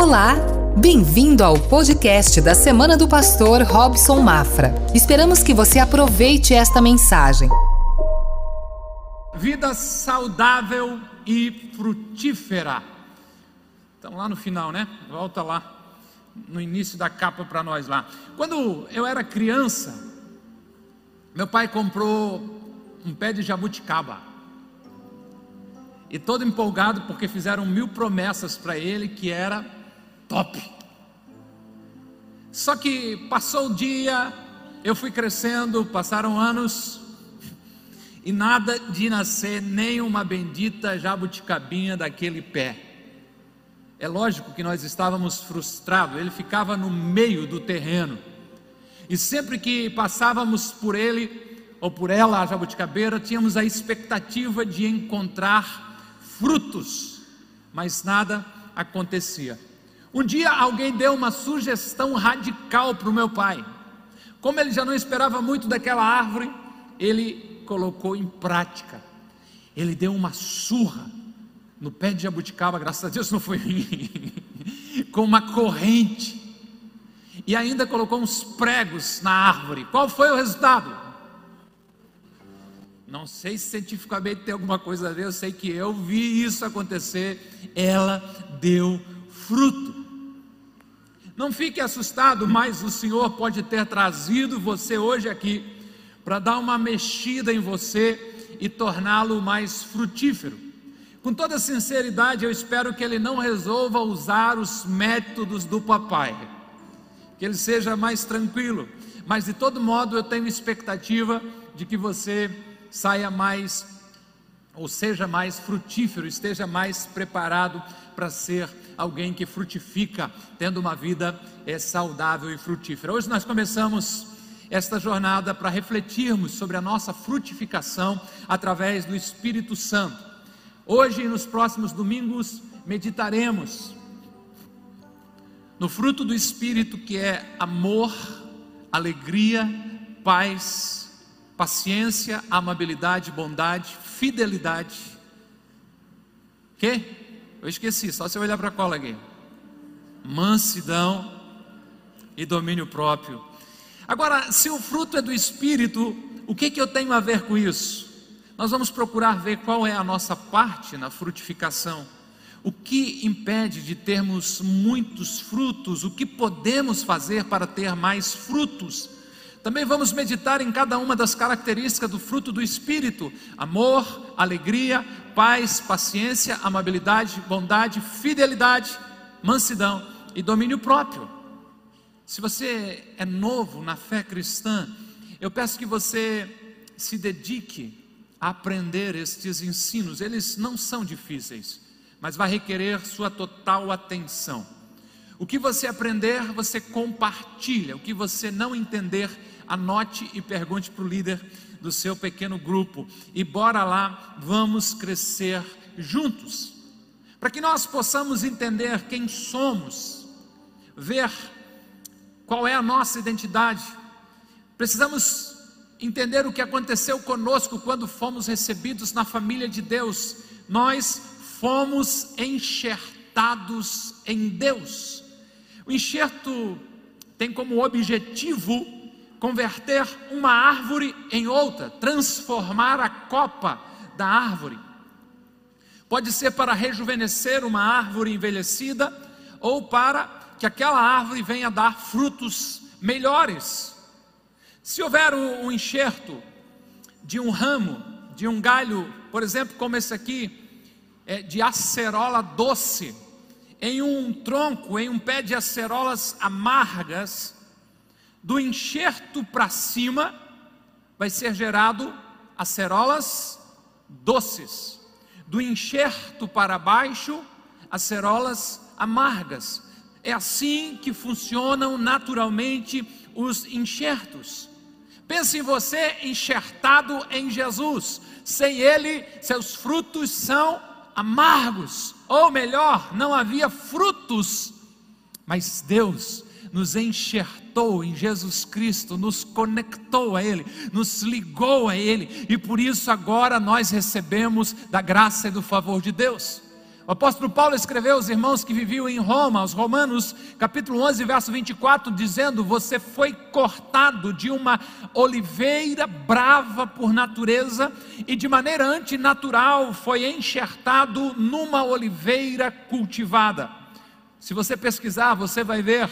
Olá, bem-vindo ao podcast da Semana do Pastor Robson Mafra. Esperamos que você aproveite esta mensagem. Vida saudável e frutífera. Então, lá no final, né? Volta lá, no início da capa para nós lá. Quando eu era criança, meu pai comprou um pé de jabuticaba. E todo empolgado porque fizeram mil promessas para ele que era top. Só que passou o dia, eu fui crescendo, passaram anos, e nada de nascer nem uma bendita jabuticabinha daquele pé. É lógico que nós estávamos frustrados, ele ficava no meio do terreno. E sempre que passávamos por ele ou por ela, a jabuticabeira, tínhamos a expectativa de encontrar frutos, mas nada acontecia. Um dia alguém deu uma sugestão radical para o meu pai. Como ele já não esperava muito daquela árvore, ele colocou em prática. Ele deu uma surra no pé de jabuticaba, graças a Deus não foi com uma corrente e ainda colocou uns pregos na árvore. Qual foi o resultado? Não sei se cientificamente tem alguma coisa a ver, eu sei que eu vi isso acontecer. Ela deu fruto. Não fique assustado, mas o Senhor pode ter trazido você hoje aqui para dar uma mexida em você e torná-lo mais frutífero. Com toda sinceridade, eu espero que ele não resolva usar os métodos do papai que ele seja mais tranquilo. Mas de todo modo, eu tenho expectativa de que você saia mais, ou seja mais frutífero, esteja mais preparado para ser alguém que frutifica, tendo uma vida é, saudável e frutífera. Hoje nós começamos esta jornada para refletirmos sobre a nossa frutificação através do Espírito Santo. Hoje e nos próximos domingos meditaremos no fruto do Espírito que é amor, alegria, paz, paciência, amabilidade, bondade, fidelidade. Que? Eu esqueci, só se eu olhar para a cola aqui. Mansidão e domínio próprio. Agora, se o fruto é do Espírito, o que, que eu tenho a ver com isso? Nós vamos procurar ver qual é a nossa parte na frutificação. O que impede de termos muitos frutos? O que podemos fazer para ter mais frutos? Também vamos meditar em cada uma das características do fruto do Espírito: amor, alegria, paz, paciência, amabilidade, bondade, fidelidade, mansidão e domínio próprio. Se você é novo na fé cristã, eu peço que você se dedique a aprender estes ensinos, eles não são difíceis mas vai requerer sua total atenção. O que você aprender, você compartilha. O que você não entender, anote e pergunte para o líder do seu pequeno grupo. E bora lá, vamos crescer juntos. Para que nós possamos entender quem somos, ver qual é a nossa identidade, precisamos entender o que aconteceu conosco quando fomos recebidos na família de Deus. Nós fomos enxertados em Deus. O enxerto tem como objetivo converter uma árvore em outra, transformar a copa da árvore. Pode ser para rejuvenescer uma árvore envelhecida ou para que aquela árvore venha dar frutos melhores. Se houver um enxerto de um ramo, de um galho, por exemplo, como esse aqui, é, de acerola doce, em um tronco, em um pé de acerolas amargas, do enxerto para cima, vai ser gerado acerolas doces, do enxerto para baixo, acerolas amargas. É assim que funcionam naturalmente os enxertos. Pense em você enxertado em Jesus. Sem ele, seus frutos são amargos, ou melhor, não havia frutos, mas Deus nos enxertou em Jesus Cristo, nos conectou a Ele, nos ligou a Ele, e por isso agora nós recebemos da graça e do favor de Deus. O apóstolo Paulo escreveu aos irmãos que viviam em Roma, aos Romanos, capítulo 11, verso 24, dizendo: Você foi cortado de uma oliveira brava por natureza e de maneira antinatural foi enxertado numa oliveira cultivada. Se você pesquisar, você vai ver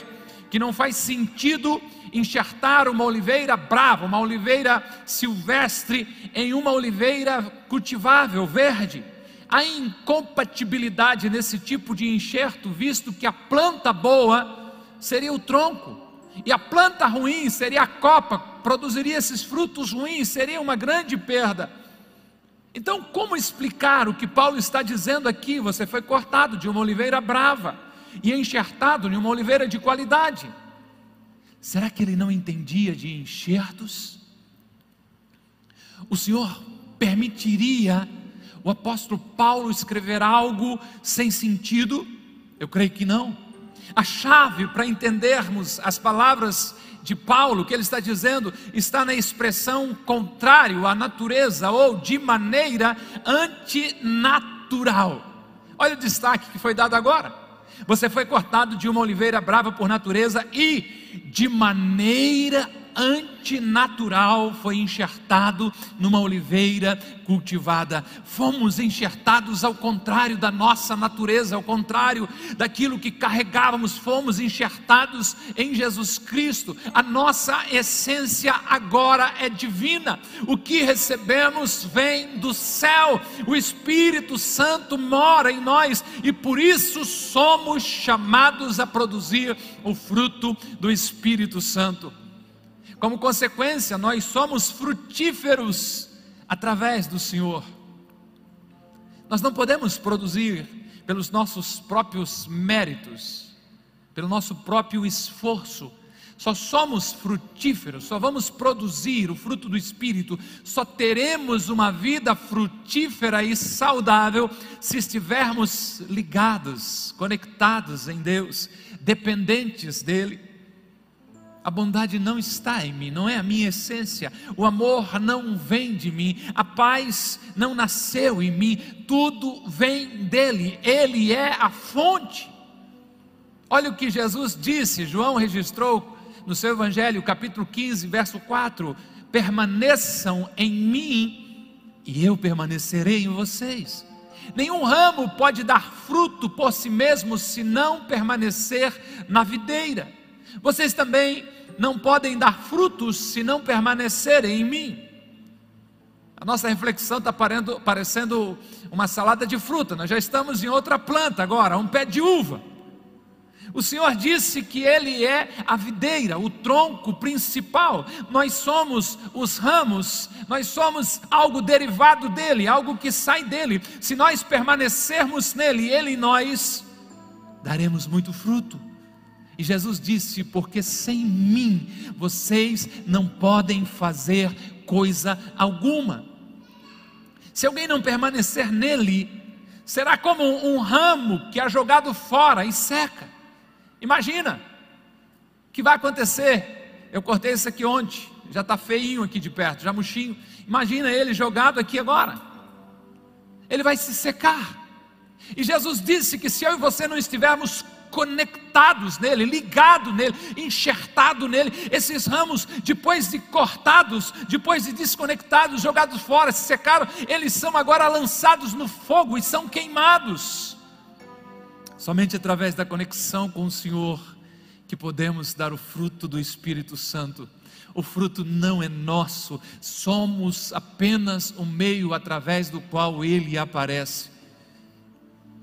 que não faz sentido enxertar uma oliveira brava, uma oliveira silvestre, em uma oliveira cultivável, verde há incompatibilidade nesse tipo de enxerto, visto que a planta boa seria o tronco, e a planta ruim seria a copa, produziria esses frutos ruins, seria uma grande perda. Então, como explicar o que Paulo está dizendo aqui? Você foi cortado de uma oliveira brava e enxertado em uma oliveira de qualidade. Será que ele não entendia de enxertos? O Senhor permitiria o apóstolo Paulo escrever algo sem sentido? Eu creio que não. A chave para entendermos as palavras de Paulo, que ele está dizendo, está na expressão contrário à natureza ou de maneira antinatural. Olha o destaque que foi dado agora. Você foi cortado de uma oliveira brava por natureza e de maneira antinatural foi enxertado numa oliveira cultivada. Fomos enxertados ao contrário da nossa natureza, ao contrário daquilo que carregávamos, fomos enxertados em Jesus Cristo. A nossa essência agora é divina. O que recebemos vem do céu. O Espírito Santo mora em nós e por isso somos chamados a produzir o fruto do Espírito Santo. Como consequência, nós somos frutíferos através do Senhor. Nós não podemos produzir pelos nossos próprios méritos, pelo nosso próprio esforço. Só somos frutíferos, só vamos produzir o fruto do Espírito, só teremos uma vida frutífera e saudável se estivermos ligados, conectados em Deus, dependentes dEle. A bondade não está em mim, não é a minha essência. O amor não vem de mim, a paz não nasceu em mim, tudo vem dele, ele é a fonte. Olha o que Jesus disse, João registrou no seu Evangelho, capítulo 15, verso 4: permaneçam em mim e eu permanecerei em vocês. Nenhum ramo pode dar fruto por si mesmo se não permanecer na videira. Vocês também não podem dar frutos se não permanecerem em mim. A nossa reflexão está parecendo uma salada de fruta, nós já estamos em outra planta agora, um pé de uva. O Senhor disse que Ele é a videira, o tronco principal, nós somos os ramos, nós somos algo derivado dele, algo que sai dele. Se nós permanecermos nele, Ele e nós, daremos muito fruto. E Jesus disse: Porque sem mim vocês não podem fazer coisa alguma. Se alguém não permanecer nele, será como um ramo que é jogado fora e seca. Imagina, o que vai acontecer? Eu cortei isso aqui ontem, já está feinho aqui de perto, já murchinho. Imagina ele jogado aqui agora. Ele vai se secar. E Jesus disse que se eu e você não estivermos conectados nele, ligado nele, enxertado nele. Esses ramos, depois de cortados, depois de desconectados, jogados fora, se secaram, eles são agora lançados no fogo e são queimados. Somente através da conexão com o Senhor que podemos dar o fruto do Espírito Santo. O fruto não é nosso, somos apenas o meio através do qual ele aparece.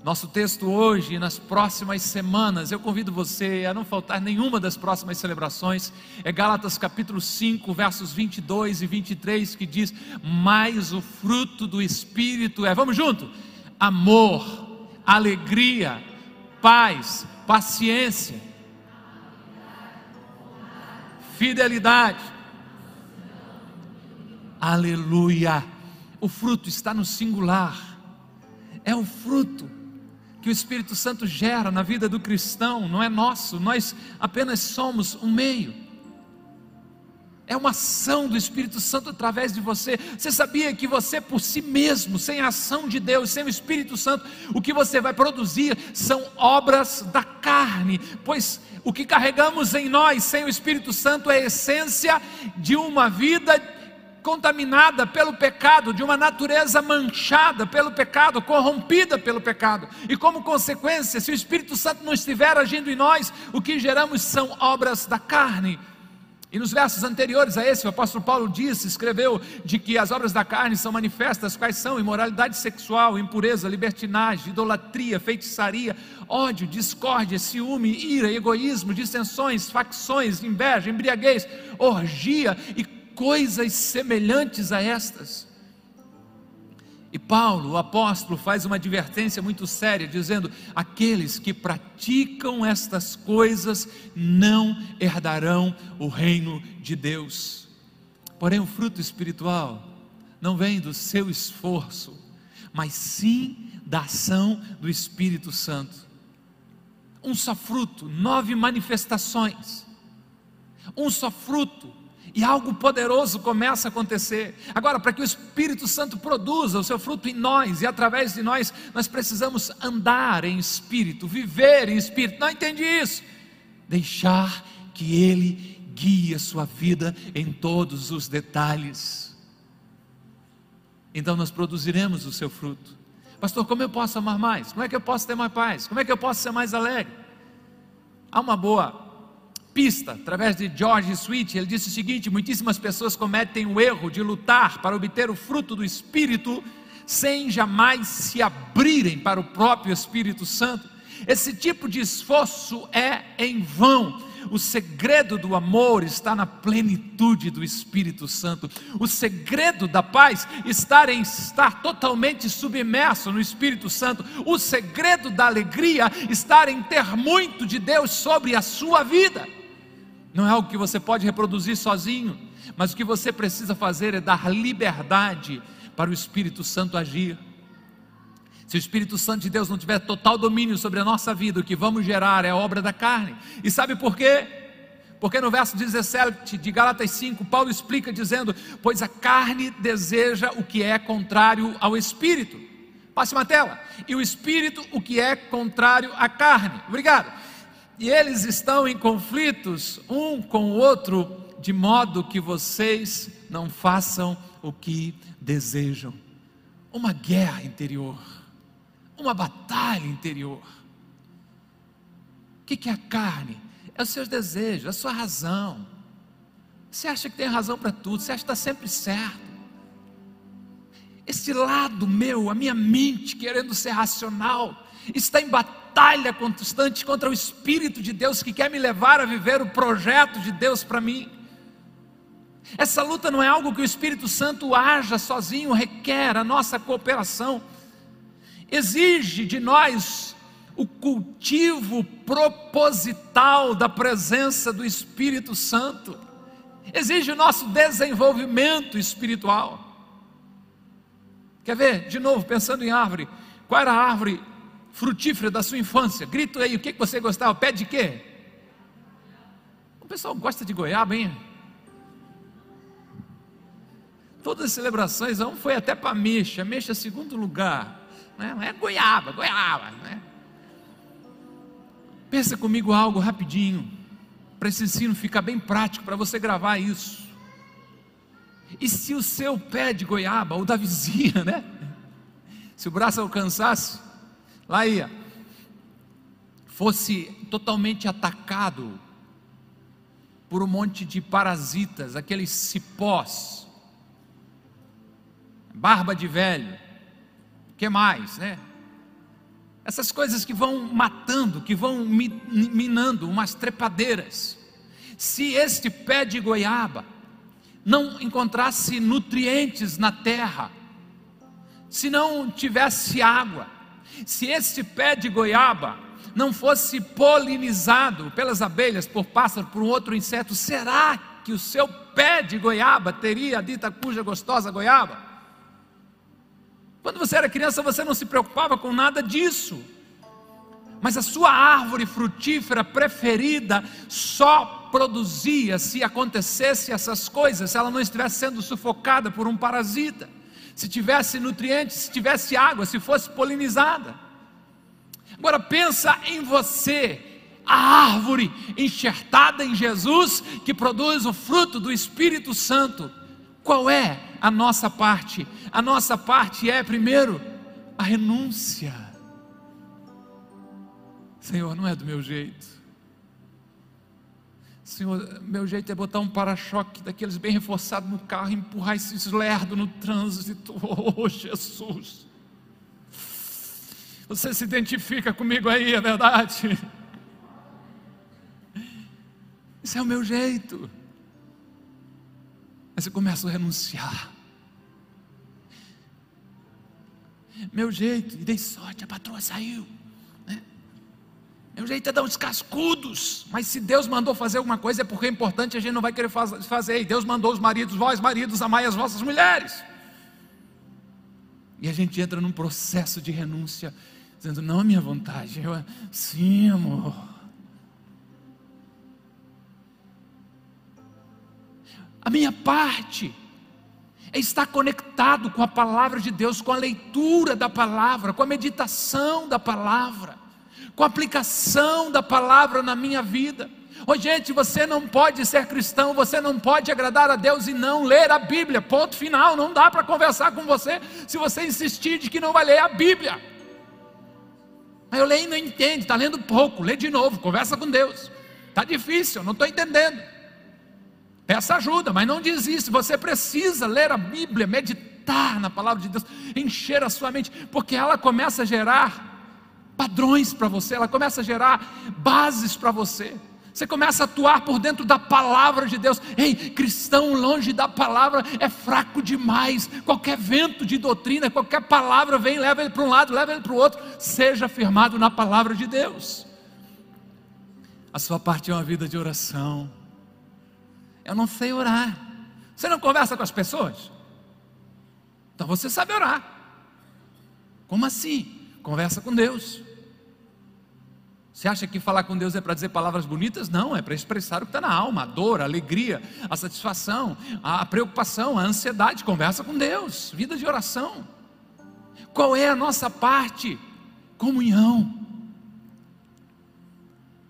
Nosso texto hoje e nas próximas semanas, eu convido você a não faltar nenhuma das próximas celebrações, é Gálatas capítulo 5, versos 22 e 23, que diz: Mas o fruto do Espírito é, vamos junto? Amor, alegria, paz, paciência, fidelidade. Aleluia! O fruto está no singular, é o fruto que o Espírito Santo gera na vida do cristão não é nosso, nós apenas somos um meio. É uma ação do Espírito Santo através de você. Você sabia que você por si mesmo, sem a ação de Deus, sem o Espírito Santo, o que você vai produzir são obras da carne, pois o que carregamos em nós sem o Espírito Santo é a essência de uma vida contaminada pelo pecado, de uma natureza manchada pelo pecado, corrompida pelo pecado. E como consequência, se o Espírito Santo não estiver agindo em nós, o que geramos são obras da carne. E nos versos anteriores a esse, o apóstolo Paulo disse, escreveu de que as obras da carne são manifestas, quais são? Imoralidade sexual, impureza, libertinagem, idolatria, feitiçaria, ódio, discórdia, ciúme, ira, egoísmo, dissensões, facções, inveja, embriaguez, orgia e coisas semelhantes a estas. E Paulo, o apóstolo, faz uma advertência muito séria, dizendo: aqueles que praticam estas coisas não herdarão o reino de Deus. Porém, o fruto espiritual não vem do seu esforço, mas sim da ação do Espírito Santo. Um só fruto, nove manifestações. Um só fruto, e algo poderoso começa a acontecer. Agora, para que o Espírito Santo produza o seu fruto em nós e através de nós, nós precisamos andar em espírito, viver em espírito. Não entendi isso? Deixar que Ele guie a sua vida em todos os detalhes. Então nós produziremos o seu fruto. Pastor, como eu posso amar mais? Como é que eu posso ter mais paz? Como é que eu posso ser mais alegre? Há uma boa pista, através de George Sweet, ele disse o seguinte: muitíssimas pessoas cometem o erro de lutar para obter o fruto do Espírito sem jamais se abrirem para o próprio Espírito Santo. Esse tipo de esforço é em vão. O segredo do amor está na plenitude do Espírito Santo. O segredo da paz está em estar totalmente submerso no Espírito Santo. O segredo da alegria está em ter muito de Deus sobre a sua vida não é algo que você pode reproduzir sozinho, mas o que você precisa fazer é dar liberdade para o Espírito Santo agir. Se o Espírito Santo de Deus não tiver total domínio sobre a nossa vida, o que vamos gerar é obra da carne. E sabe por quê? Porque no verso 17 de Gálatas 5, Paulo explica dizendo: Pois a carne deseja o que é contrário ao espírito. Passe uma tela. E o espírito o que é contrário à carne. Obrigado e eles estão em conflitos um com o outro, de modo que vocês não façam o que desejam. Uma guerra interior, uma batalha interior. O que é a carne? É os seus desejos, a sua razão. Você acha que tem razão para tudo, você acha que está sempre certo. Esse lado meu, a minha mente querendo ser racional, está em batalha batalha constante contra o Espírito de Deus que quer me levar a viver o projeto de Deus para mim. Essa luta não é algo que o Espírito Santo haja sozinho, requer a nossa cooperação, exige de nós o cultivo proposital da presença do Espírito Santo, exige o nosso desenvolvimento espiritual. Quer ver? De novo, pensando em árvore, qual era a árvore frutífera da sua infância. Grito aí, o que você gostava? Pé de quê? O pessoal gosta de goiaba, hein? Todas as celebrações, um foi até para Mexa, Mexa é segundo lugar. Né? É goiaba, goiaba. Né? Pensa comigo algo rapidinho, para esse ensino ficar bem prático, para você gravar isso. E se o seu pé de goiaba, ou da vizinha, né? Se o braço alcançasse, lá ia, fosse totalmente atacado por um monte de parasitas, aqueles cipós, barba de velho, que mais, né? Essas coisas que vão matando, que vão minando, umas trepadeiras. Se este pé de goiaba não encontrasse nutrientes na terra, se não tivesse água, se este pé de goiaba não fosse polinizado pelas abelhas, por pássaro, por um outro inseto, será que o seu pé de goiaba teria a dita cuja gostosa goiaba? Quando você era criança, você não se preocupava com nada disso. Mas a sua árvore frutífera preferida só produzia se acontecesse essas coisas, se ela não estivesse sendo sufocada por um parasita, se tivesse nutrientes, se tivesse água, se fosse polinizada. Agora pensa em você, a árvore enxertada em Jesus que produz o fruto do Espírito Santo. Qual é a nossa parte? A nossa parte é, primeiro, a renúncia. Senhor, não é do meu jeito. Senhor, meu jeito é botar um para-choque daqueles bem reforçados no carro, empurrar esses lerdos no trânsito. Oh, Jesus. Você se identifica comigo aí, é verdade? Esse é o meu jeito. Aí você começa a renunciar. Meu jeito, e dei sorte, a patroa saiu. Né? Meu jeito é dar uns cascudos, mas se Deus mandou fazer alguma coisa é porque é importante, a gente não vai querer fazer. E Deus mandou os maridos, vós maridos, amai as vossas mulheres. E a gente entra num processo de renúncia, dizendo: Não a minha vontade, eu, sim, amor. A minha parte é estar conectado com a palavra de Deus, com a leitura da palavra, com a meditação da palavra, com a aplicação da palavra na minha vida. Ô oh, gente, você não pode ser cristão, você não pode agradar a Deus e não ler a Bíblia. Ponto final. Não dá para conversar com você se você insistir de que não vai ler a Bíblia. Mas eu leio e não entende, está lendo pouco, lê de novo, conversa com Deus. Está difícil, não estou entendendo. Peça ajuda, mas não desiste. Você precisa ler a Bíblia, meditar na palavra de Deus, encher a sua mente, porque ela começa a gerar padrões para você, ela começa a gerar bases para você. Você começa a atuar por dentro da palavra de Deus. Ei, cristão longe da palavra é fraco demais. Qualquer vento de doutrina, qualquer palavra vem, leva ele para um lado, leva ele para o outro. Seja firmado na palavra de Deus. A sua parte é uma vida de oração eu não sei orar. Você não conversa com as pessoas? Então você sabe orar. Como assim? Conversa com Deus. Você acha que falar com Deus é para dizer palavras bonitas? Não, é para expressar o que está na alma, a dor, a alegria, a satisfação, a preocupação, a ansiedade. Conversa com Deus, vida de oração. Qual é a nossa parte? Comunhão.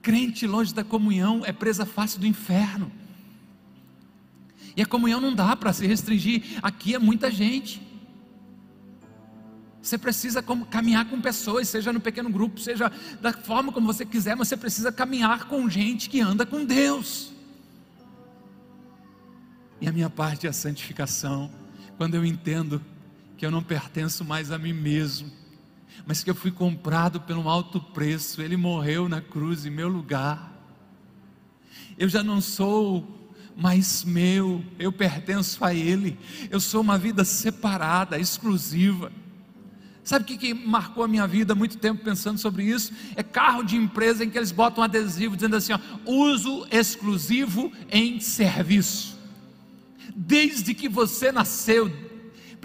Crente longe da comunhão é presa fácil do inferno. E a comunhão não dá para se restringir. Aqui é muita gente. Você precisa caminhar com pessoas, seja no pequeno grupo, seja da forma como você quiser, mas você precisa caminhar com gente que anda com Deus. E a minha parte é a santificação, quando eu entendo que eu não pertenço mais a mim mesmo, mas que eu fui comprado pelo alto preço, Ele morreu na cruz em meu lugar. Eu já não sou mas meu, eu pertenço a Ele, eu sou uma vida separada, exclusiva. Sabe o que, que marcou a minha vida muito tempo pensando sobre isso? É carro de empresa em que eles botam um adesivo dizendo assim: ó, uso exclusivo em serviço. Desde que você nasceu,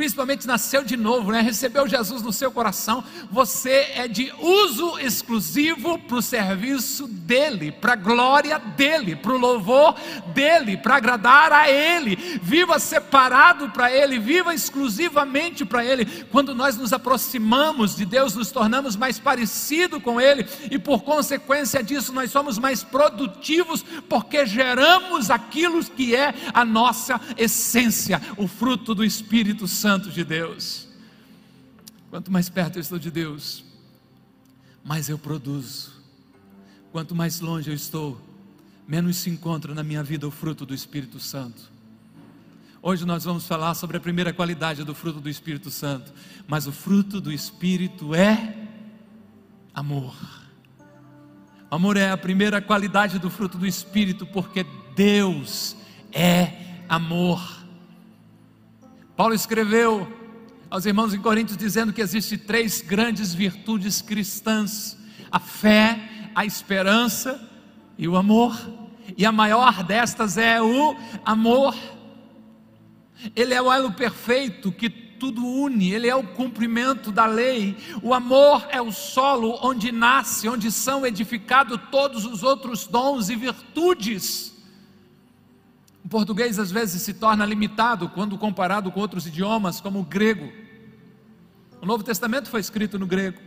principalmente nasceu de novo, né? recebeu Jesus no seu coração, você é de uso exclusivo para o serviço dEle, para a glória dEle, para o louvor dEle, para agradar a Ele. Viva separado para Ele, viva exclusivamente para Ele. Quando nós nos aproximamos de Deus, nos tornamos mais parecidos com Ele e por consequência disso nós somos mais produtivos porque geramos aquilo que é a nossa essência, o fruto do Espírito Santo Santo de Deus. Quanto mais perto eu estou de Deus, mais eu produzo. Quanto mais longe eu estou, menos se encontra na minha vida o fruto do Espírito Santo. Hoje nós vamos falar sobre a primeira qualidade do fruto do Espírito Santo, mas o fruto do Espírito é amor. Amor é a primeira qualidade do fruto do Espírito, porque Deus é amor. Paulo escreveu aos irmãos em Coríntios dizendo que existem três grandes virtudes cristãs: a fé, a esperança e o amor. E a maior destas é o amor. Ele é o elo perfeito que tudo une, ele é o cumprimento da lei. O amor é o solo onde nasce, onde são edificados todos os outros dons e virtudes. Português às vezes se torna limitado quando comparado com outros idiomas, como o grego. O Novo Testamento foi escrito no grego.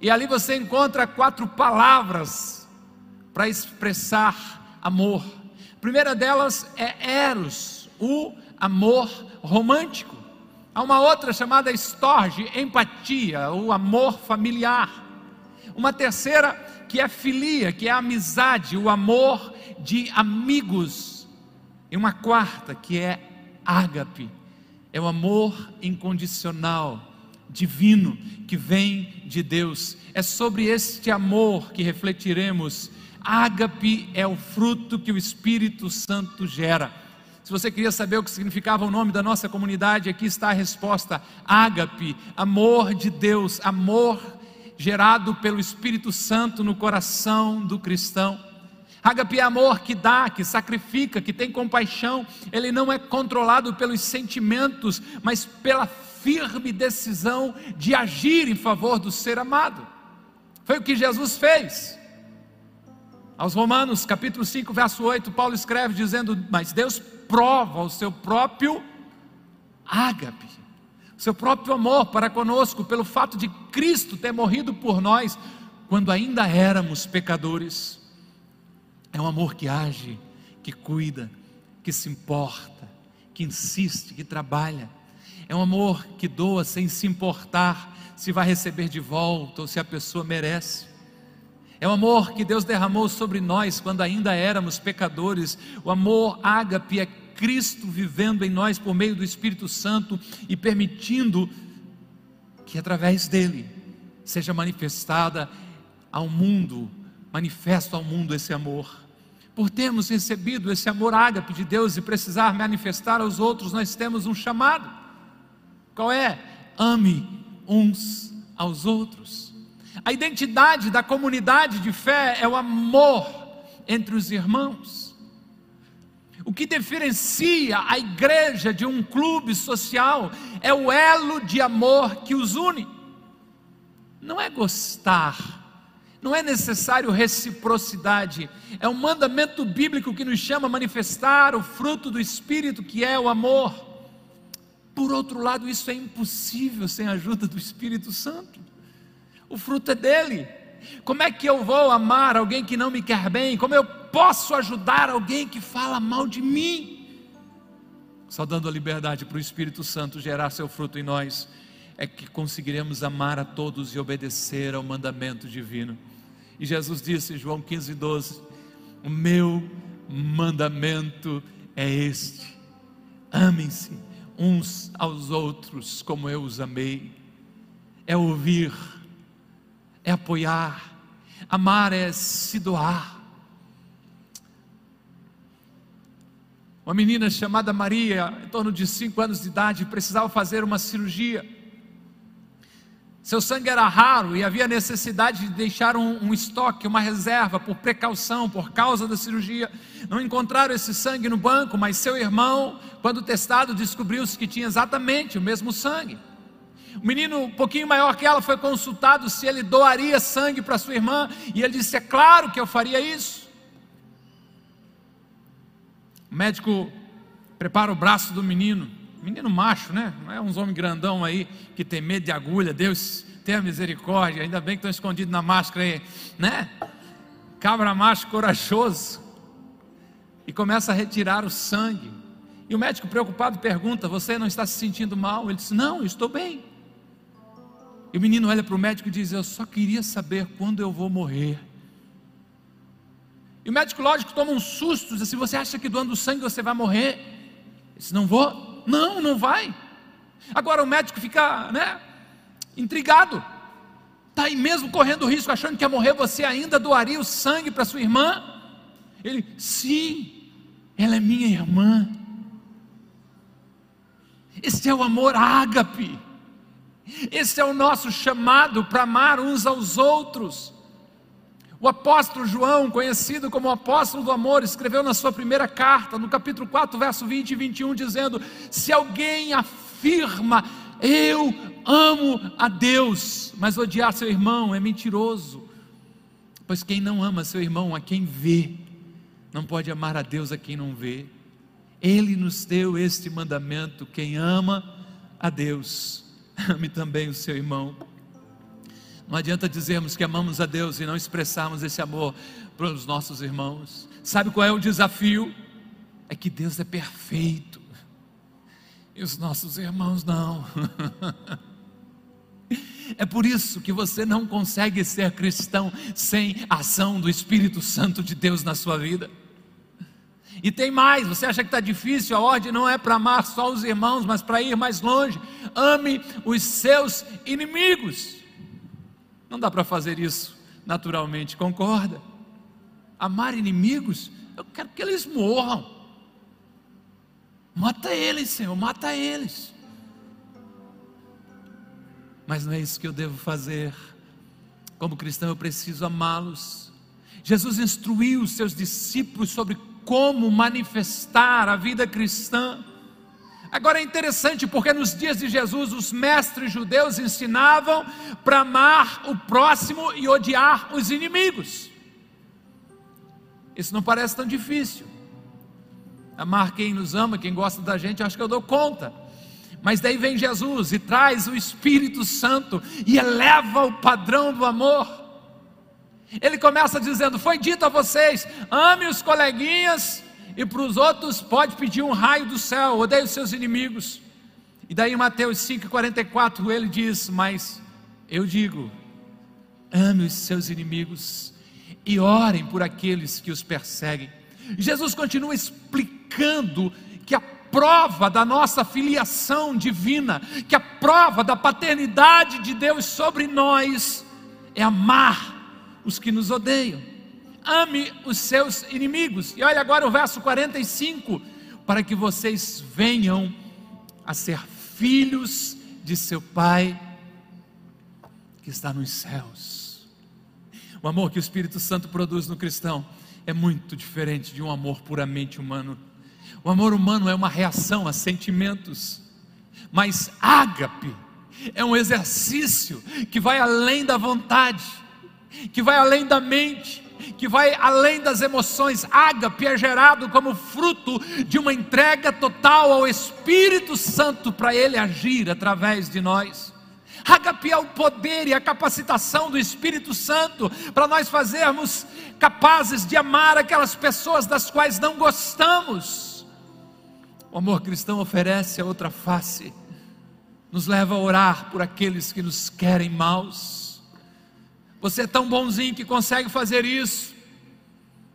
E ali você encontra quatro palavras para expressar amor. A primeira delas é eros, o amor romântico. Há uma outra chamada estorge, empatia, o amor familiar. Uma terceira que é filia, que é amizade, o amor de amigos. E uma quarta que é ágape, é o amor incondicional, divino, que vem de Deus. É sobre este amor que refletiremos. Ágape é o fruto que o Espírito Santo gera. Se você queria saber o que significava o nome da nossa comunidade, aqui está a resposta: ágape, amor de Deus, amor gerado pelo Espírito Santo no coração do cristão. Ágape é amor que dá, que sacrifica, que tem compaixão. Ele não é controlado pelos sentimentos, mas pela firme decisão de agir em favor do ser amado. Foi o que Jesus fez. Aos Romanos, capítulo 5, verso 8, Paulo escreve dizendo: Mas Deus prova o seu próprio ágape, o seu próprio amor para conosco, pelo fato de Cristo ter morrido por nós quando ainda éramos pecadores. É um amor que age, que cuida, que se importa, que insiste, que trabalha. É um amor que doa sem se importar se vai receber de volta ou se a pessoa merece. É o amor que Deus derramou sobre nós quando ainda éramos pecadores. O amor ágape é Cristo vivendo em nós por meio do Espírito Santo e permitindo que através dele seja manifestada ao mundo, manifesto ao mundo esse amor. Por termos recebido esse amor ágape de Deus e precisar manifestar aos outros, nós temos um chamado. Qual é? Ame uns aos outros. A identidade da comunidade de fé é o amor entre os irmãos. O que diferencia a igreja de um clube social é o elo de amor que os une. Não é gostar, não é necessário reciprocidade, é um mandamento bíblico que nos chama a manifestar o fruto do Espírito, que é o amor. Por outro lado, isso é impossível sem a ajuda do Espírito Santo. O fruto é dele. Como é que eu vou amar alguém que não me quer bem? Como eu posso ajudar alguém que fala mal de mim? Só dando a liberdade para o Espírito Santo gerar seu fruto em nós, é que conseguiremos amar a todos e obedecer ao mandamento divino. E Jesus disse, João 15, 12: O meu mandamento é este: amem-se uns aos outros como eu os amei. É ouvir é apoiar, amar é se doar. Uma menina chamada Maria, em torno de 5 anos de idade, precisava fazer uma cirurgia. Seu sangue era raro e havia necessidade de deixar um, um, estoque, uma reserva, por precaução, por causa da cirurgia. Não encontraram esse sangue no banco, mas seu irmão, quando testado, descobriu-se que tinha exatamente o mesmo sangue. O menino um pouquinho maior que ela foi consultado se ele doaria sangue para sua irmã, e ele disse: É claro que eu faria isso. O médico prepara o braço do menino, menino macho, né? Não é uns homem grandão aí que tem medo de agulha. Deus tenha misericórdia, ainda bem que estão escondidos na máscara aí, né? Cabra macho corajoso. E começa a retirar o sangue. E o médico preocupado pergunta: Você não está se sentindo mal? Ele disse: Não, eu estou bem. E o menino olha para o médico e diz: Eu só queria saber quando eu vou morrer. E o médico, lógico, toma um susto, diz assim: Você acha que doando sangue você vai morrer? Ele disse: Não vou. Não, não vai. Agora o médico fica, né, intrigado. Está aí mesmo correndo risco, achando que ia morrer, você ainda doaria o sangue para sua irmã? Ele, sim, ela é minha irmã. Esse é o amor ágape. Esse é o nosso chamado para amar uns aos outros. O apóstolo João, conhecido como o apóstolo do amor, escreveu na sua primeira carta, no capítulo 4, verso 20 e 21, dizendo: Se alguém afirma, eu amo a Deus, mas odiar seu irmão é mentiroso, pois quem não ama seu irmão a quem vê, não pode amar a Deus a quem não vê. Ele nos deu este mandamento: quem ama a Deus, ame também o seu irmão. Não adianta dizermos que amamos a Deus e não expressarmos esse amor para os nossos irmãos. Sabe qual é o desafio? É que Deus é perfeito e os nossos irmãos não. É por isso que você não consegue ser cristão sem a ação do Espírito Santo de Deus na sua vida. E tem mais, você acha que está difícil? A ordem não é para amar só os irmãos, mas para ir mais longe. Ame os seus inimigos. Não dá para fazer isso naturalmente, concorda? Amar inimigos, eu quero que eles morram. Mata eles, Senhor, mata eles. Mas não é isso que eu devo fazer. Como cristão, eu preciso amá-los. Jesus instruiu os seus discípulos sobre como manifestar a vida cristã. Agora é interessante porque nos dias de Jesus os mestres judeus ensinavam para amar o próximo e odiar os inimigos. Isso não parece tão difícil. Amar quem nos ama, quem gosta da gente, acho que eu dou conta. Mas daí vem Jesus e traz o Espírito Santo e eleva o padrão do amor. Ele começa dizendo: Foi dito a vocês, ame os coleguinhas, e para os outros pode pedir um raio do céu, odeie os seus inimigos. E daí em Mateus 5,44 ele diz: Mas eu digo, ame os seus inimigos e orem por aqueles que os perseguem. Jesus continua explicando que a prova da nossa filiação divina, que a prova da paternidade de Deus sobre nós é amar os que nos odeiam. Ame os seus inimigos. E olha agora o verso 45: para que vocês venham a ser filhos de seu Pai que está nos céus. O amor que o Espírito Santo produz no cristão é muito diferente de um amor puramente humano. O amor humano é uma reação a sentimentos, mas ágape é um exercício que vai além da vontade que vai além da mente, que vai além das emoções. Ágape é gerado como fruto de uma entrega total ao Espírito Santo para ele agir através de nós. Ágape é o poder e a capacitação do Espírito Santo para nós fazermos capazes de amar aquelas pessoas das quais não gostamos. O amor cristão oferece a outra face, nos leva a orar por aqueles que nos querem maus você é tão bonzinho que consegue fazer isso.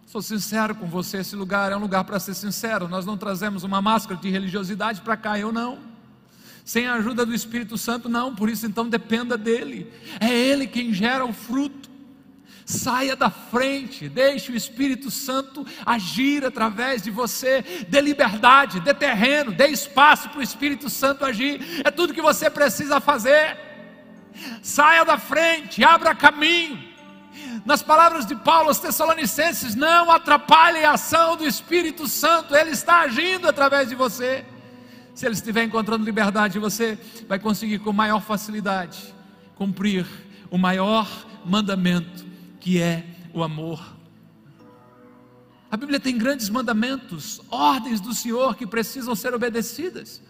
Sou sincero com você, esse lugar é um lugar para ser sincero. Nós não trazemos uma máscara de religiosidade para cá, eu não. Sem a ajuda do Espírito Santo, não. Por isso, então, dependa dele. É ele quem gera o fruto. Saia da frente, deixe o Espírito Santo agir através de você, dê liberdade, dê terreno, dê espaço para o Espírito Santo agir, é tudo que você precisa fazer saia da frente, abra caminho. Nas palavras de Paulo aos Tessalonicenses, não atrapalhe a ação do Espírito Santo, ele está agindo através de você. Se ele estiver encontrando liberdade, você vai conseguir com maior facilidade cumprir o maior mandamento, que é o amor. A Bíblia tem grandes mandamentos, ordens do Senhor que precisam ser obedecidas.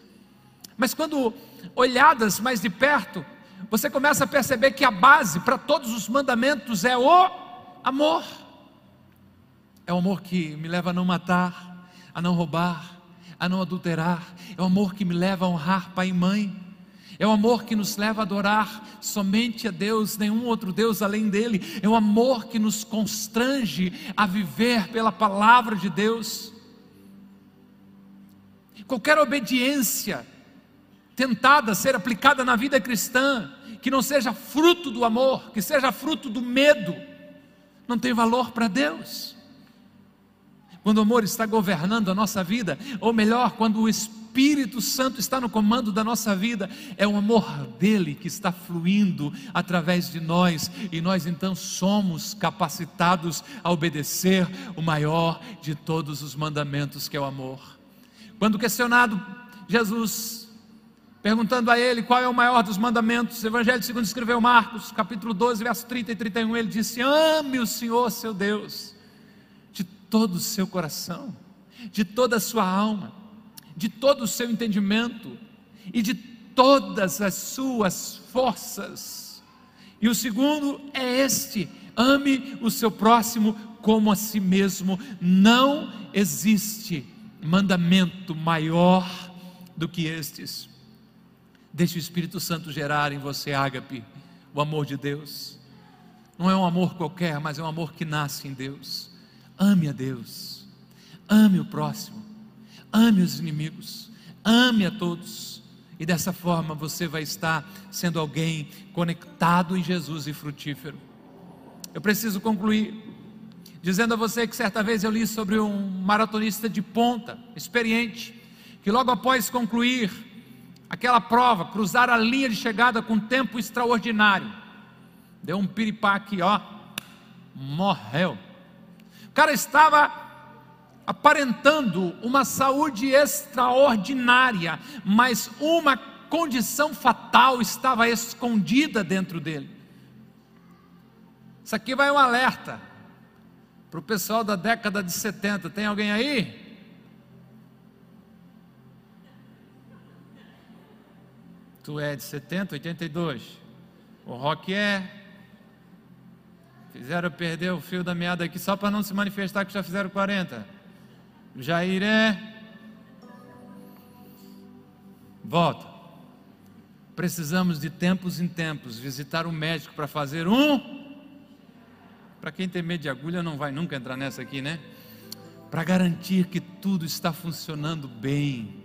Mas quando olhadas mais de perto, você começa a perceber que a base para todos os mandamentos é o amor. É o amor que me leva a não matar, a não roubar, a não adulterar. É o amor que me leva a honrar pai e mãe. É o amor que nos leva a adorar somente a Deus, nenhum outro Deus além dele. É o amor que nos constrange a viver pela palavra de Deus. Qualquer obediência tentada a ser aplicada na vida cristã, que não seja fruto do amor, que seja fruto do medo, não tem valor para Deus. Quando o amor está governando a nossa vida, ou melhor, quando o Espírito Santo está no comando da nossa vida, é o amor dele que está fluindo através de nós, e nós então somos capacitados a obedecer o maior de todos os mandamentos, que é o amor. Quando questionado, Jesus perguntando a ele qual é o maior dos mandamentos. Evangelho segundo escreveu Marcos, capítulo 12, verso 30 e 31, ele disse: Ame o Senhor seu Deus de todo o seu coração, de toda a sua alma, de todo o seu entendimento e de todas as suas forças. E o segundo é este: ame o seu próximo como a si mesmo. Não existe mandamento maior do que estes. Deixe o Espírito Santo gerar em você, ágape, o amor de Deus. Não é um amor qualquer, mas é um amor que nasce em Deus. Ame a Deus, ame o próximo, ame os inimigos, ame a todos. E dessa forma você vai estar sendo alguém conectado em Jesus e frutífero. Eu preciso concluir dizendo a você que certa vez eu li sobre um maratonista de ponta, experiente, que logo após concluir aquela prova, cruzar a linha de chegada com tempo extraordinário, deu um piripaque, ó, morreu. O cara estava aparentando uma saúde extraordinária, mas uma condição fatal estava escondida dentro dele. Isso aqui vai um alerta para o pessoal da década de 70. Tem alguém aí? Tu é de 70, 82. O Rock é. Fizeram perder o fio da meada aqui só para não se manifestar que já fizeram 40. Jair é. Volta. Precisamos de tempos em tempos visitar o médico para fazer um. Para quem tem medo de agulha, não vai nunca entrar nessa aqui, né? Para garantir que tudo está funcionando bem,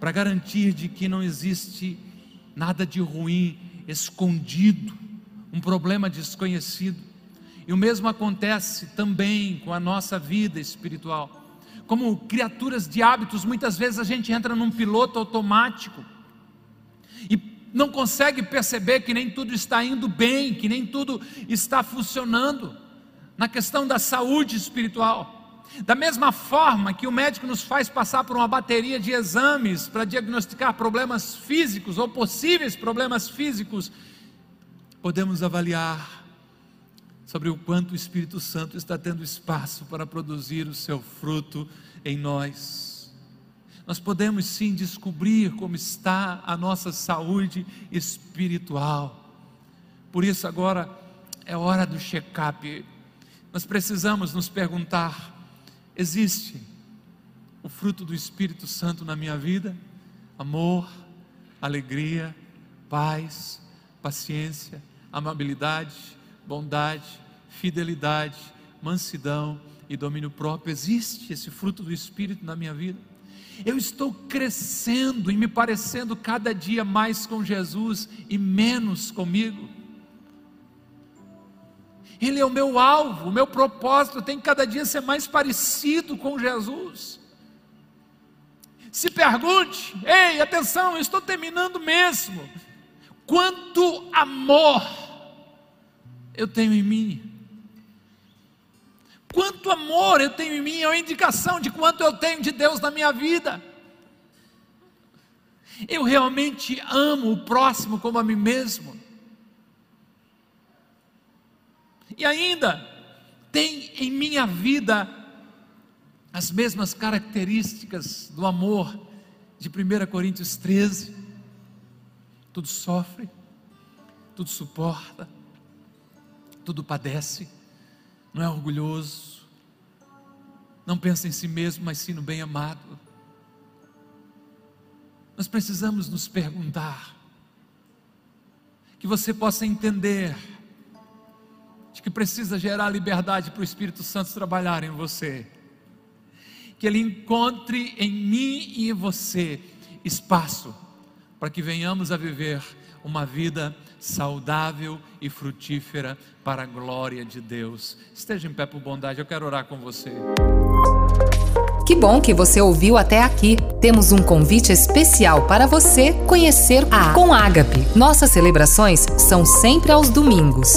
para garantir de que não existe nada de ruim escondido, um problema desconhecido. E o mesmo acontece também com a nossa vida espiritual como criaturas de hábitos, muitas vezes a gente entra num piloto automático e não consegue perceber que nem tudo está indo bem, que nem tudo está funcionando na questão da saúde espiritual. Da mesma forma que o médico nos faz passar por uma bateria de exames para diagnosticar problemas físicos ou possíveis problemas físicos, podemos avaliar sobre o quanto o Espírito Santo está tendo espaço para produzir o seu fruto em nós. Nós podemos sim descobrir como está a nossa saúde espiritual. Por isso, agora é hora do check-up. Nós precisamos nos perguntar: existe o fruto do Espírito Santo na minha vida? Amor, alegria, paz, paciência, amabilidade, bondade, fidelidade, mansidão e domínio próprio. Existe esse fruto do Espírito na minha vida? Eu estou crescendo e me parecendo cada dia mais com Jesus e menos comigo. Ele é o meu alvo, o meu propósito tem que cada dia ser mais parecido com Jesus. Se pergunte, ei, atenção, eu estou terminando mesmo. Quanto amor eu tenho em mim? Quanto amor eu tenho em mim é uma indicação de quanto eu tenho de Deus na minha vida. Eu realmente amo o próximo como a mim mesmo. E ainda, tem em minha vida as mesmas características do amor de 1 Coríntios 13. Tudo sofre, tudo suporta, tudo padece não é orgulhoso, não pensa em si mesmo, mas sim no bem amado. Nós precisamos nos perguntar, que você possa entender, de que precisa gerar liberdade para o Espírito Santo trabalhar em você, que Ele encontre em mim e em você espaço para que venhamos a viver uma vida saudável e frutífera para a glória de Deus. Esteja em pé por bondade, eu quero orar com você. Que bom que você ouviu até aqui. Temos um convite especial para você conhecer a Com Ágape. Nossas celebrações são sempre aos domingos,